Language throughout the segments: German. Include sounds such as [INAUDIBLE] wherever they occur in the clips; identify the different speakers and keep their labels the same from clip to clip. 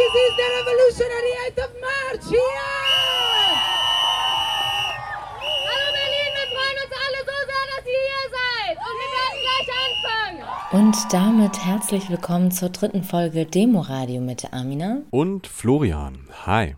Speaker 1: is the revolutionary 8th of March here!
Speaker 2: Hallo Berlin, wir freuen uns alle so sehr, dass ihr hier seid. Und wir werden gleich anfangen.
Speaker 3: Und damit herzlich willkommen zur dritten Folge Demoradio mit Amina.
Speaker 4: Und Florian. Hi.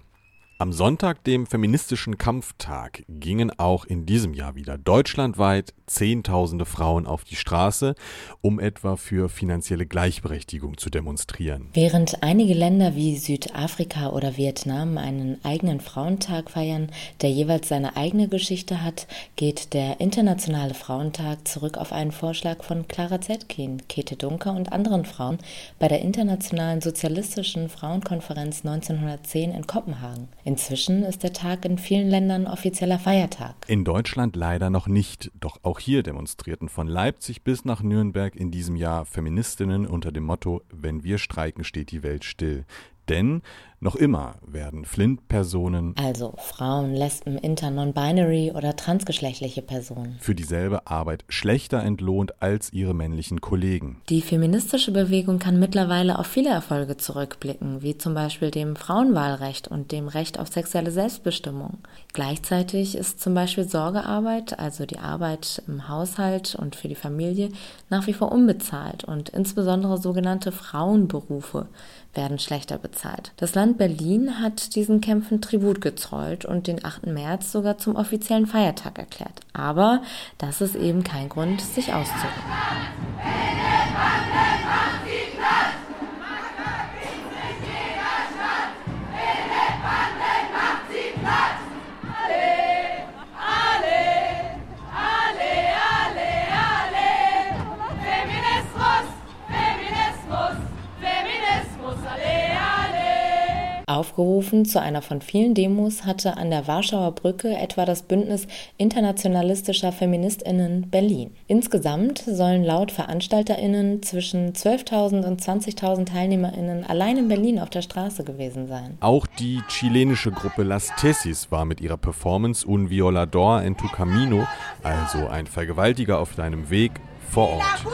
Speaker 4: Am Sonntag, dem feministischen Kampftag, gingen auch in diesem Jahr wieder deutschlandweit Zehntausende Frauen auf die Straße, um etwa für finanzielle Gleichberechtigung zu demonstrieren.
Speaker 3: Während einige Länder wie Südafrika oder Vietnam einen eigenen Frauentag feiern, der jeweils seine eigene Geschichte hat, geht der Internationale Frauentag zurück auf einen Vorschlag von Clara Zetkin, Käthe Dunker und anderen Frauen bei der Internationalen Sozialistischen Frauenkonferenz 1910 in Kopenhagen. Inzwischen ist der Tag in vielen Ländern offizieller Feiertag.
Speaker 4: In Deutschland leider noch nicht, doch auch hier demonstrierten von Leipzig bis nach Nürnberg in diesem Jahr Feministinnen unter dem Motto Wenn wir streiken, steht die Welt still. Denn noch immer werden Flint-Personen,
Speaker 3: also Frauen, Lesben, Inter, Non-Binary oder transgeschlechtliche Personen,
Speaker 4: für dieselbe Arbeit schlechter entlohnt als ihre männlichen Kollegen.
Speaker 3: Die feministische Bewegung kann mittlerweile auf viele Erfolge zurückblicken, wie zum Beispiel dem Frauenwahlrecht und dem Recht auf sexuelle Selbstbestimmung. Gleichzeitig ist zum Beispiel Sorgearbeit, also die Arbeit im Haushalt und für die Familie, nach wie vor unbezahlt und insbesondere sogenannte Frauenberufe werden schlechter bezahlt. Das Land Berlin hat diesen Kämpfen Tribut gezollt und den 8. März sogar zum offiziellen Feiertag erklärt. Aber das ist eben kein Grund, sich auszuruhen. Aufgerufen zu einer von vielen Demos hatte an der Warschauer Brücke etwa das Bündnis internationalistischer Feministinnen Berlin. Insgesamt sollen laut Veranstalterinnen zwischen 12.000 und 20.000 Teilnehmerinnen allein in Berlin auf der Straße gewesen sein.
Speaker 4: Auch die chilenische Gruppe Las Tesis war mit ihrer Performance Un Violador en tu Camino, also ein Vergewaltiger auf deinem Weg, vor Ort.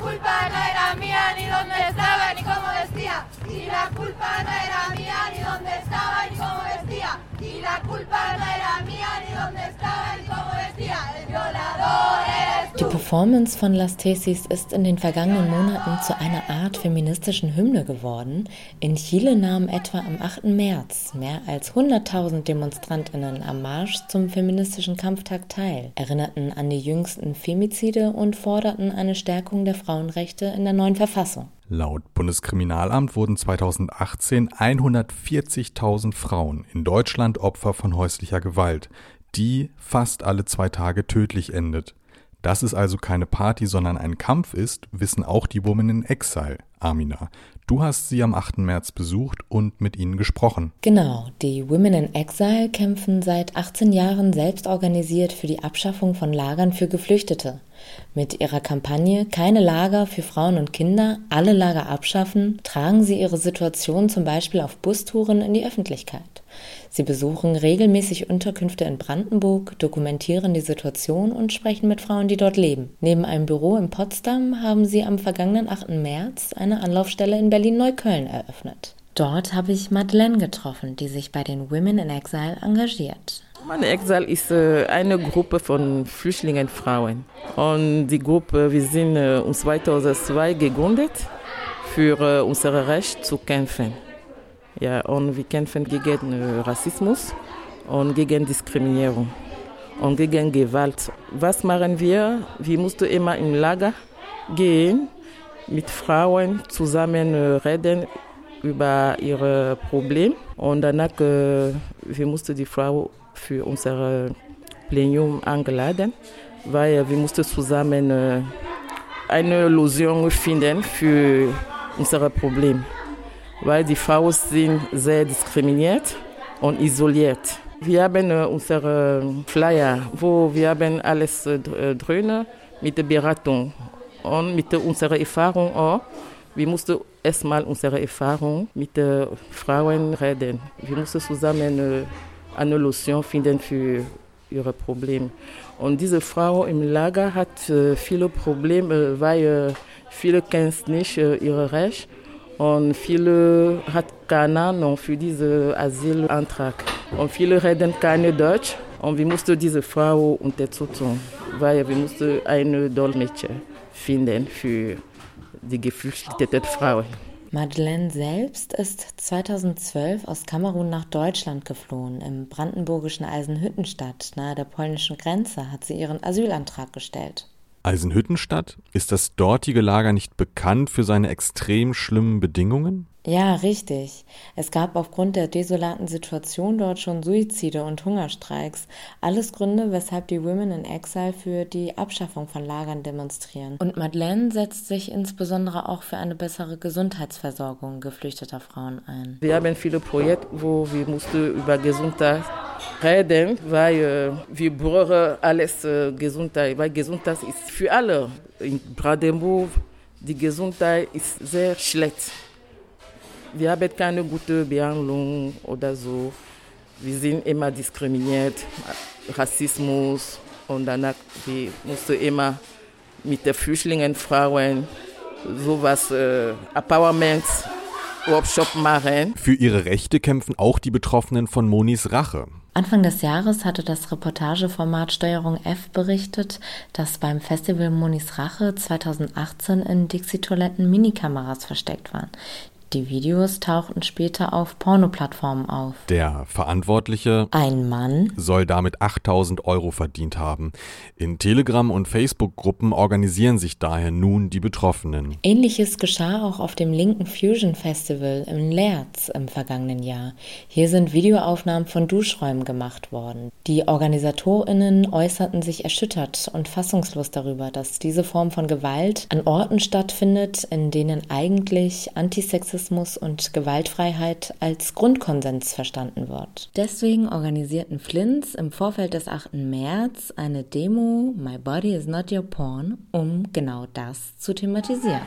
Speaker 4: Culpa no era mía ni dónde estaba ni cómo vestía. Y la culpa no era mía ni dónde estaba ni cómo vestía. Y la culpa no era mía ni dónde estaba ni cómo vestía. El violador eres
Speaker 3: Die Performance von Las Tesis ist in den vergangenen Monaten zu einer Art feministischen Hymne geworden. In Chile nahmen etwa am 8. März mehr als 100.000 Demonstrantinnen am Marsch zum feministischen Kampftag teil, erinnerten an die jüngsten Femizide und forderten eine Stärkung der Frauenrechte in der neuen Verfassung.
Speaker 4: Laut Bundeskriminalamt wurden 2018 140.000 Frauen in Deutschland Opfer von häuslicher Gewalt, die fast alle zwei Tage tödlich endet. Dass es also keine Party, sondern ein Kampf ist, wissen auch die Women in Exile, Amina. Du hast sie am 8. März besucht und mit ihnen gesprochen.
Speaker 3: Genau, die Women in Exile kämpfen seit 18 Jahren selbst organisiert für die Abschaffung von Lagern für Geflüchtete. Mit ihrer Kampagne Keine Lager für Frauen und Kinder, alle Lager abschaffen, tragen sie ihre Situation zum Beispiel auf Bustouren in die Öffentlichkeit. Sie besuchen regelmäßig Unterkünfte in Brandenburg, dokumentieren die Situation und sprechen mit Frauen, die dort leben. Neben einem Büro in Potsdam haben sie am vergangenen 8. März eine Anlaufstelle in Berlin-Neukölln eröffnet. Dort habe ich Madeleine getroffen, die sich bei den Women in Exile engagiert.
Speaker 5: Meine Exile ist äh, eine Gruppe von Flüchtlingen Frauen. Und die Gruppe, wir sind äh, um 2002 gegründet, für äh, unser Recht zu kämpfen. Ja, und wir kämpfen gegen Rassismus und gegen Diskriminierung und gegen Gewalt. Was machen wir? Wir mussten immer im Lager gehen, mit Frauen zusammen reden über ihre Probleme. Und danach, wir mussten die Frau für unser Plenum eingeladen, weil wir mussten zusammen eine Lösung finden für unser Problem. Weil die Frauen sind sehr diskriminiert und isoliert. Wir haben unsere Flyer, wo wir haben alles drin mit der Beratung und mit unserer Erfahrung auch. Wir mussten erstmal unsere Erfahrung mit den Frauen reden. Wir mussten zusammen eine Lösung finden für ihre Probleme. Und diese Frau im Lager hat viele Probleme, weil Viele kennen nicht äh, ihre Rechte und viele hat keine Ahnung für diesen Asylantrag. Und viele reden keine Deutsch und wir mussten diese Frau unterstützen, weil wir mussten eine Dolmetscher finden für die geflüchteten Frauen.
Speaker 3: Madeleine selbst ist 2012 aus Kamerun nach Deutschland geflohen. Im brandenburgischen Eisenhüttenstadt nahe der polnischen Grenze hat sie ihren Asylantrag gestellt.
Speaker 4: Eisenhüttenstadt? Ist das dortige Lager nicht bekannt für seine extrem schlimmen Bedingungen?
Speaker 3: Ja, richtig. Es gab aufgrund der desolaten Situation dort schon Suizide und Hungerstreiks. Alles Gründe, weshalb die Women in Exile für die Abschaffung von Lagern demonstrieren. Und Madeleine setzt sich insbesondere auch für eine bessere Gesundheitsversorgung geflüchteter Frauen ein.
Speaker 5: Wir haben viele Projekte, wo wir mussten über Gesundheit reden, weil äh, wir brauchen alles äh, Gesundheit, weil Gesundheit ist für alle. In Brandenburg die Gesundheit ist sehr schlecht. Wir haben keine gute Behandlung oder so. Wir sind immer diskriminiert, Rassismus und danach wir mussten immer mit den Flüchtlingen, Frauen sowas äh, Empowerment Workshop machen.
Speaker 4: Für ihre Rechte kämpfen auch die Betroffenen von Monis Rache.
Speaker 3: Anfang des Jahres hatte das Reportageformat Steuerung F berichtet, dass beim Festival Monis Rache 2018 in Dixie-Toiletten Minikameras versteckt waren. Die Videos tauchten später auf Pornoplattformen auf.
Speaker 4: Der Verantwortliche,
Speaker 3: ein Mann,
Speaker 4: soll damit 8000 Euro verdient haben. In Telegram- und Facebook-Gruppen organisieren sich daher nun die Betroffenen.
Speaker 3: Ähnliches geschah auch auf dem Linken Fusion Festival in Lerz im vergangenen Jahr. Hier sind Videoaufnahmen von Duschräumen gemacht worden. Die OrganisatorInnen äußerten sich erschüttert und fassungslos darüber, dass diese Form von Gewalt an Orten stattfindet, in denen eigentlich Antisexismus Rassismus und Gewaltfreiheit als Grundkonsens verstanden wird. Deswegen organisierten Flints im Vorfeld des 8. März eine Demo My Body is Not Your Porn, um genau das zu thematisieren.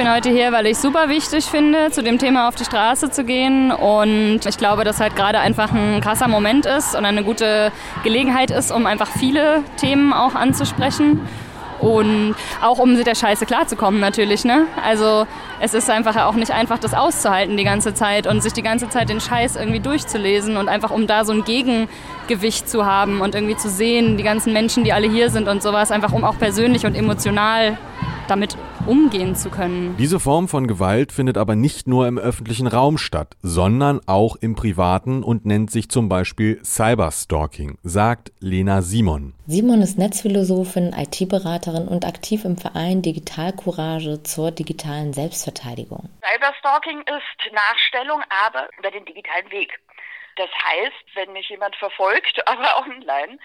Speaker 6: Bin heute hier, weil ich super wichtig finde, zu dem Thema auf die Straße zu gehen. Und ich glaube, dass halt gerade einfach ein krasser Moment ist und eine gute Gelegenheit ist, um einfach viele Themen auch anzusprechen. Und auch um mit der Scheiße klarzukommen natürlich. Ne? Also es ist einfach auch nicht einfach, das auszuhalten die ganze Zeit und sich die ganze Zeit den Scheiß irgendwie durchzulesen und einfach um da so ein Gegengewicht zu haben und irgendwie zu sehen, die ganzen Menschen, die alle hier sind und sowas, einfach um auch persönlich und emotional damit umgehen zu können.
Speaker 4: Diese Form von Gewalt findet aber nicht nur im öffentlichen Raum statt, sondern auch im privaten und nennt sich zum Beispiel Cyberstalking, sagt Lena Simon.
Speaker 3: Simon ist Netzphilosophin, IT-Beraterin und aktiv im Verein Digitalcourage zur digitalen Selbstverteidigung.
Speaker 7: Cyberstalking ist Nachstellung, aber über den digitalen Weg. Das heißt, wenn mich jemand verfolgt, [LAUGHS] aber online,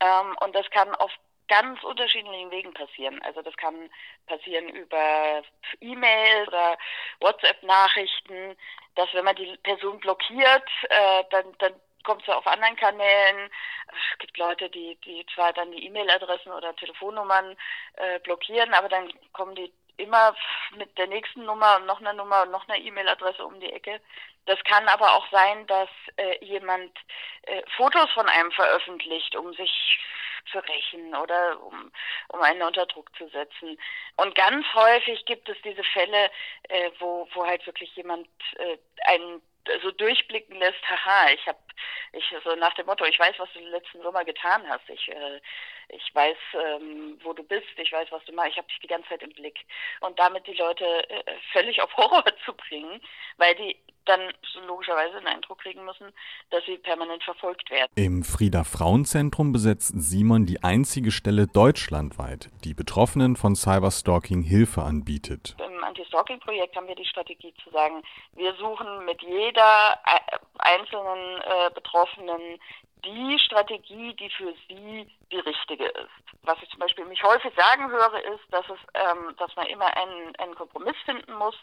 Speaker 7: ähm, und das kann auf ganz unterschiedlichen Wegen passieren. Also das kann passieren über E-Mail oder WhatsApp-Nachrichten, dass wenn man die Person blockiert, äh, dann, dann kommt sie auf anderen Kanälen. Es gibt Leute, die, die zwar dann die E-Mail-Adressen oder Telefonnummern äh, blockieren, aber dann kommen die immer mit der nächsten Nummer und noch einer Nummer und noch einer E-Mail-Adresse um die Ecke. Das kann aber auch sein, dass äh, jemand äh, Fotos von einem veröffentlicht, um sich zu rächen oder um, um einen unter Druck zu setzen. Und ganz häufig gibt es diese Fälle, äh, wo, wo halt wirklich jemand äh, einen so durchblicken lässt, haha, ich habe, ich so nach dem Motto, ich weiß, was du letzten Sommer getan hast, ich, äh, ich weiß, ähm, wo du bist, ich weiß, was du machst, ich habe dich die ganze Zeit im Blick. Und damit die Leute äh, völlig auf Horror [LAUGHS] zu bringen, weil die dann logischerweise den Eindruck kriegen müssen, dass sie permanent verfolgt werden.
Speaker 4: Im Frieda Frauenzentrum besetzt Simon die einzige Stelle deutschlandweit, die Betroffenen von Cyberstalking Hilfe anbietet.
Speaker 7: Im Anti-Stalking-Projekt haben wir die Strategie zu sagen, wir suchen mit jeder äh, einzelnen äh, Betroffenen die Strategie, die für sie die richtige ist. Was ich zum Beispiel mich häufig sagen höre, ist, dass es, ähm, dass man immer einen, einen Kompromiss finden muss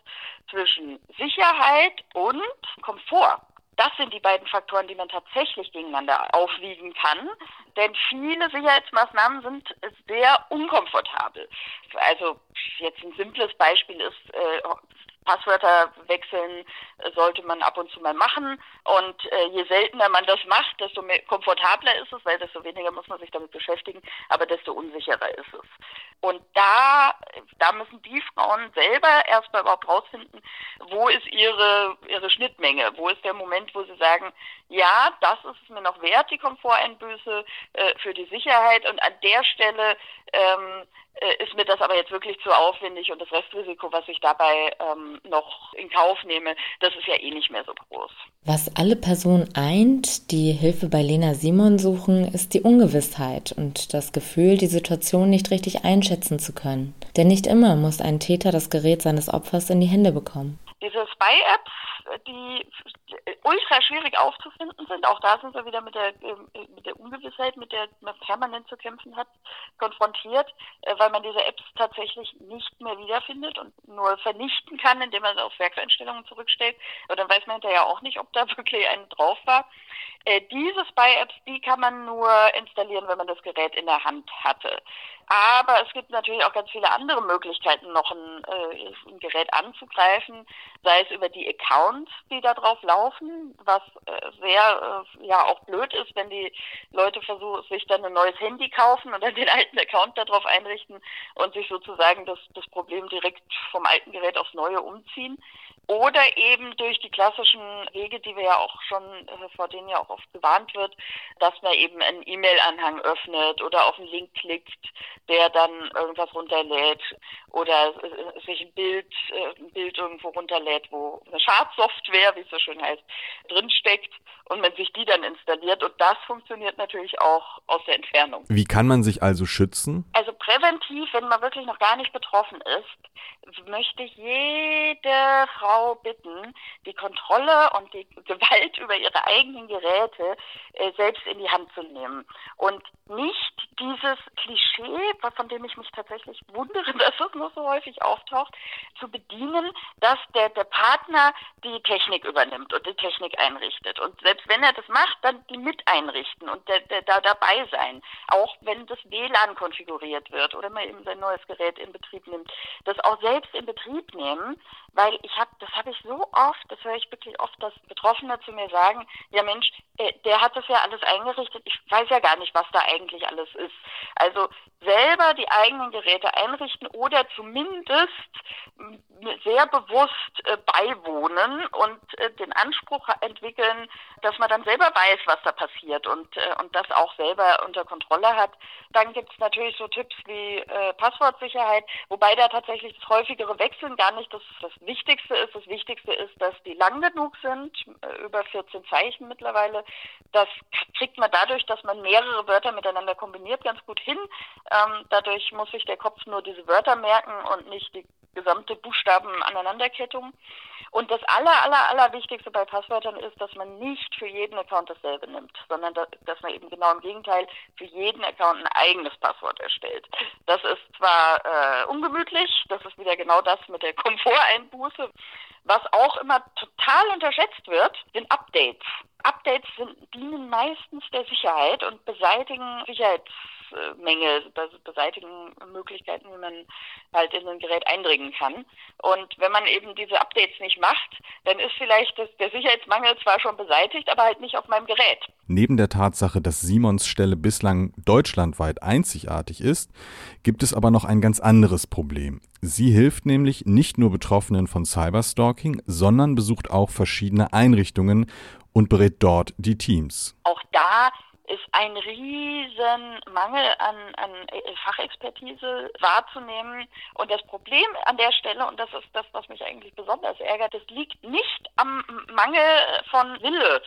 Speaker 7: zwischen Sicherheit und Komfort. Das sind die beiden Faktoren, die man tatsächlich gegeneinander aufwiegen kann. Denn viele Sicherheitsmaßnahmen sind sehr unkomfortabel. Also jetzt ein simples Beispiel ist, äh, Passwörter wechseln äh, sollte man ab und zu mal machen. Und äh, je seltener man das macht, desto mehr, komfortabler ist es, weil desto weniger muss man sich damit beschäftigen, aber desto unsicherer ist es. Und da, da müssen die Frauen selber erstmal überhaupt rausfinden, wo ist ihre, ihre Schnittmenge, wo ist der Moment, wo sie sagen, ja, das ist es mir noch wert, die Komforteinbüße äh, für die Sicherheit und an der Stelle ähm, äh, ist mir das aber jetzt wirklich zu aufwendig und das Restrisiko, was ich dabei ähm, noch in Kauf nehme, das ist ja eh nicht mehr so groß.
Speaker 3: Was alle Personen eint, die Hilfe bei Lena Simon suchen, ist die Ungewissheit und das Gefühl, die Situation nicht richtig einschätzen zu können. Denn nicht immer muss ein Täter das Gerät seines Opfers in die Hände bekommen.
Speaker 7: Diese Spy-Apps, die ultra schwierig aufzufinden sind, auch da sind wir wieder mit der, ähm, mit der Ungewissheit, mit der man permanent zu kämpfen hat, konfrontiert, äh, weil man diese Apps tatsächlich nicht mehr wiederfindet und nur vernichten kann, indem man sie auf Werkseinstellungen zurückstellt. Aber dann weiß man hinterher auch nicht, ob da [LAUGHS] wirklich eine drauf war. Äh, diese Spy-Apps, die kann man nur installieren, wenn man das Gerät in der Hand hatte. Aber es gibt natürlich auch ganz viele andere Möglichkeiten, noch ein, äh, ein Gerät anzugreifen, sei es über die Accounts, die da drauf laufen, was äh, sehr äh, ja auch blöd ist, wenn die Leute versuchen, sich dann ein neues Handy kaufen und [LAUGHS] dann den alten Account darauf einrichten und sich sozusagen das, das Problem direkt vom alten Gerät aufs neue umziehen. Oder eben durch die klassischen Wege, die wir ja auch schon, äh, vor denen ja auch oft gewarnt wird, dass man eben einen E-Mail-Anhang öffnet oder auf einen Link klickt, der dann irgendwas runterlädt oder äh, sich ein Bild, äh, ein Bild irgendwo runterlädt, wo eine Schadsoftware, wie es so schön heißt, drinsteckt und man sich die dann installiert. Und das funktioniert natürlich auch aus der Entfernung.
Speaker 4: Wie kann man sich also schützen?
Speaker 7: Also präventiv, wenn man wirklich noch gar nicht betroffen ist, möchte jede Frau bitten, die Kontrolle und die Gewalt [LAUGHS] über ihre eigenen Geräte äh, selbst in die Hand zu nehmen. Und nicht dieses Klischee, von dem ich mich tatsächlich wundere, [LAUGHS] dass es noch so häufig auftaucht, zu bedienen, dass der, der Partner die Technik übernimmt und die Technik einrichtet. Und selbst wenn er das macht, dann die mit einrichten und der, der, da dabei sein. Auch wenn das WLAN konfiguriert wird oder man eben sein neues Gerät in Betrieb nimmt. Das auch selbst in Betrieb nehmen, weil ich habe, das habe ich so oft, das höre ich wirklich oft, dass Betroffene zu mir sagen, ja Mensch, äh, der hat das ja alles eingerichtet, ich weiß ja gar nicht, was da eigentlich alles ist. Also selber die eigenen Geräte einrichten oder zumindest sehr bewusst äh, beiwohnen und äh, den Anspruch entwickeln, dass man dann selber weiß, was da passiert und, und das auch selber unter Kontrolle hat. Dann gibt es natürlich so Tipps wie Passwortsicherheit, wobei da tatsächlich das häufigere Wechseln gar nicht das, das Wichtigste ist. Das Wichtigste ist, dass die lang genug sind, äh, über 14 Zeichen mittlerweile. Das kriegt man dadurch, dass man mehrere Wörter miteinander kombiniert, ganz gut hin. Ähm, dadurch muss sich der Kopf nur diese Wörter merken und nicht die gesamte Buchstabenaneinanderkettung. Und das aller, aller, aller Wichtigste bei Passwörtern ist, dass man nicht für jeden Account dasselbe nimmt, sondern dass man eben genau im Gegenteil für jeden Account ein eigenes Passwort erstellt. Das ist zwar äh, ungemütlich, das ist wieder genau das mit der Komforteinbuße. Was auch immer total unterschätzt wird, sind Updates. Updates sind, dienen meistens der Sicherheit und beseitigen Sicherheits Mängel beseitigen Möglichkeiten, wie man halt in ein Gerät eindringen kann. Und wenn man eben diese Updates nicht macht, dann ist vielleicht das, der Sicherheitsmangel zwar schon beseitigt, aber halt nicht auf meinem Gerät.
Speaker 4: Neben der Tatsache, dass Simons Stelle bislang deutschlandweit einzigartig ist, gibt es aber noch ein ganz anderes Problem. Sie hilft nämlich nicht nur Betroffenen von Cyberstalking, sondern besucht auch verschiedene Einrichtungen und berät dort die Teams.
Speaker 7: Auch da ist ein riesen Mangel an, an Fachexpertise wahrzunehmen. Und das Problem an der Stelle, und das ist das, was mich eigentlich besonders ärgert, das liegt nicht am Mangel von Wille.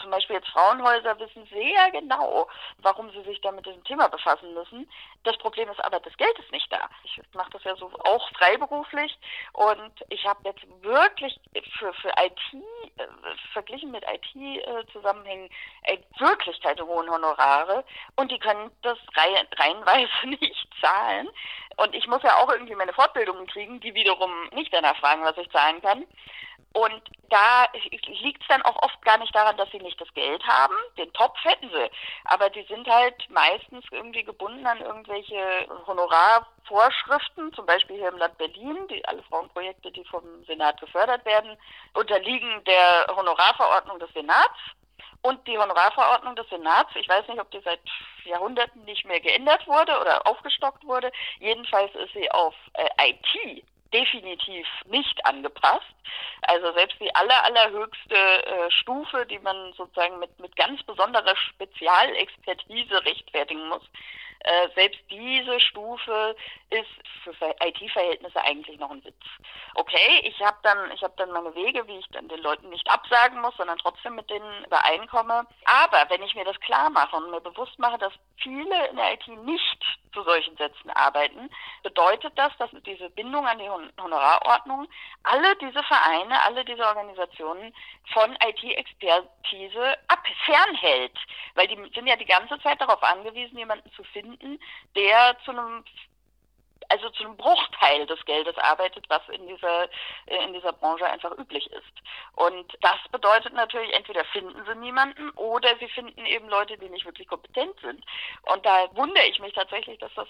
Speaker 7: Zum Beispiel jetzt Frauenhäuser wissen sehr genau, warum sie sich da mit diesem Thema befassen müssen. Das Problem ist aber, das Geld ist nicht da. Ich mache das ja so auch freiberuflich und ich habe jetzt wirklich für, für IT, äh, verglichen mit IT-Zusammenhängen, äh, wirklich keine hohe hohen Honorare und die können das reihenweise [LAUGHS] nicht zahlen. Und ich muss ja auch irgendwie meine Fortbildungen kriegen, die wiederum nicht danach fragen, was ich zahlen kann. Und da liegt es dann auch oft gar nicht daran, dass sie nicht das Geld haben. Den Topf hätten sie. Aber die sind halt meistens irgendwie gebunden an irgendwelche Honorarvorschriften, zum Beispiel hier im Land Berlin, die alle Frauenprojekte, die vom Senat gefördert werden, unterliegen der Honorarverordnung des Senats. Und die Honorarverordnung des Senats, ich weiß nicht, ob die seit Jahrhunderten nicht mehr geändert wurde oder aufgestockt wurde. Jedenfalls ist sie auf äh, IT definitiv nicht angepasst. Also selbst die aller, allerhöchste äh, Stufe, die man sozusagen mit, mit ganz besonderer Spezialexpertise rechtfertigen muss, äh, selbst diese Stufe ist für IT-Verhältnisse eigentlich noch ein Witz. Okay, ich habe dann, ich habe dann meine Wege, wie ich dann den Leuten nicht absagen muss, sondern trotzdem mit denen übereinkomme. Aber wenn ich mir das klar mache und mir bewusst mache, dass viele in der IT nicht zu solchen Sätzen arbeiten, bedeutet das, dass diese Bindung an die Honorarordnung alle diese Vereine, alle diese Organisationen von IT-Expertise fernhält. Weil die sind ja die ganze Zeit darauf angewiesen, jemanden zu finden, der zu einem also zu einem Bruchteil des Geldes arbeitet, was in dieser, äh, in dieser Branche einfach üblich ist. Und das bedeutet natürlich, entweder finden sie niemanden oder sie finden eben Leute, die nicht wirklich kompetent sind. Und da wundere ich mich tatsächlich, dass das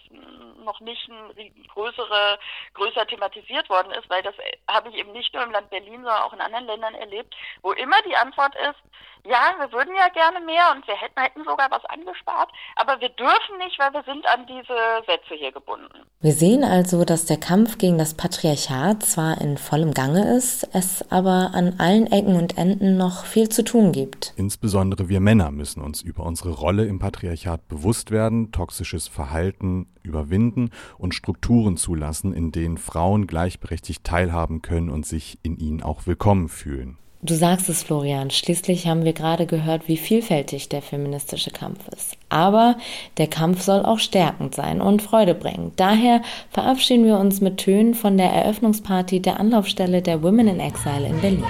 Speaker 7: noch nicht ein größere, größer thematisiert worden ist, weil das äh, habe ich eben nicht nur im Land Berlin, sondern auch in anderen Ländern erlebt, wo immer die Antwort ist, ja, wir würden ja gerne mehr und wir hätten, hätten sogar was angespart, aber wir dürfen nicht, weil wir sind an diese Sätze hier gebunden.
Speaker 3: Wir sehen also, dass der Kampf gegen das Patriarchat zwar in vollem Gange ist, es aber an allen Ecken und Enden noch viel zu tun gibt.
Speaker 4: Insbesondere wir Männer müssen uns über unsere Rolle im Patriarchat bewusst werden, toxisches Verhalten überwinden und Strukturen zulassen, in denen Frauen gleichberechtigt teilhaben können und sich in ihnen auch willkommen fühlen.
Speaker 3: Du sagst es, Florian. Schließlich haben wir gerade gehört, wie vielfältig der feministische Kampf ist. Aber der Kampf soll auch stärkend sein und Freude bringen. Daher verabschieden wir uns mit Tönen von der Eröffnungsparty der Anlaufstelle der Women in Exile in Berlin.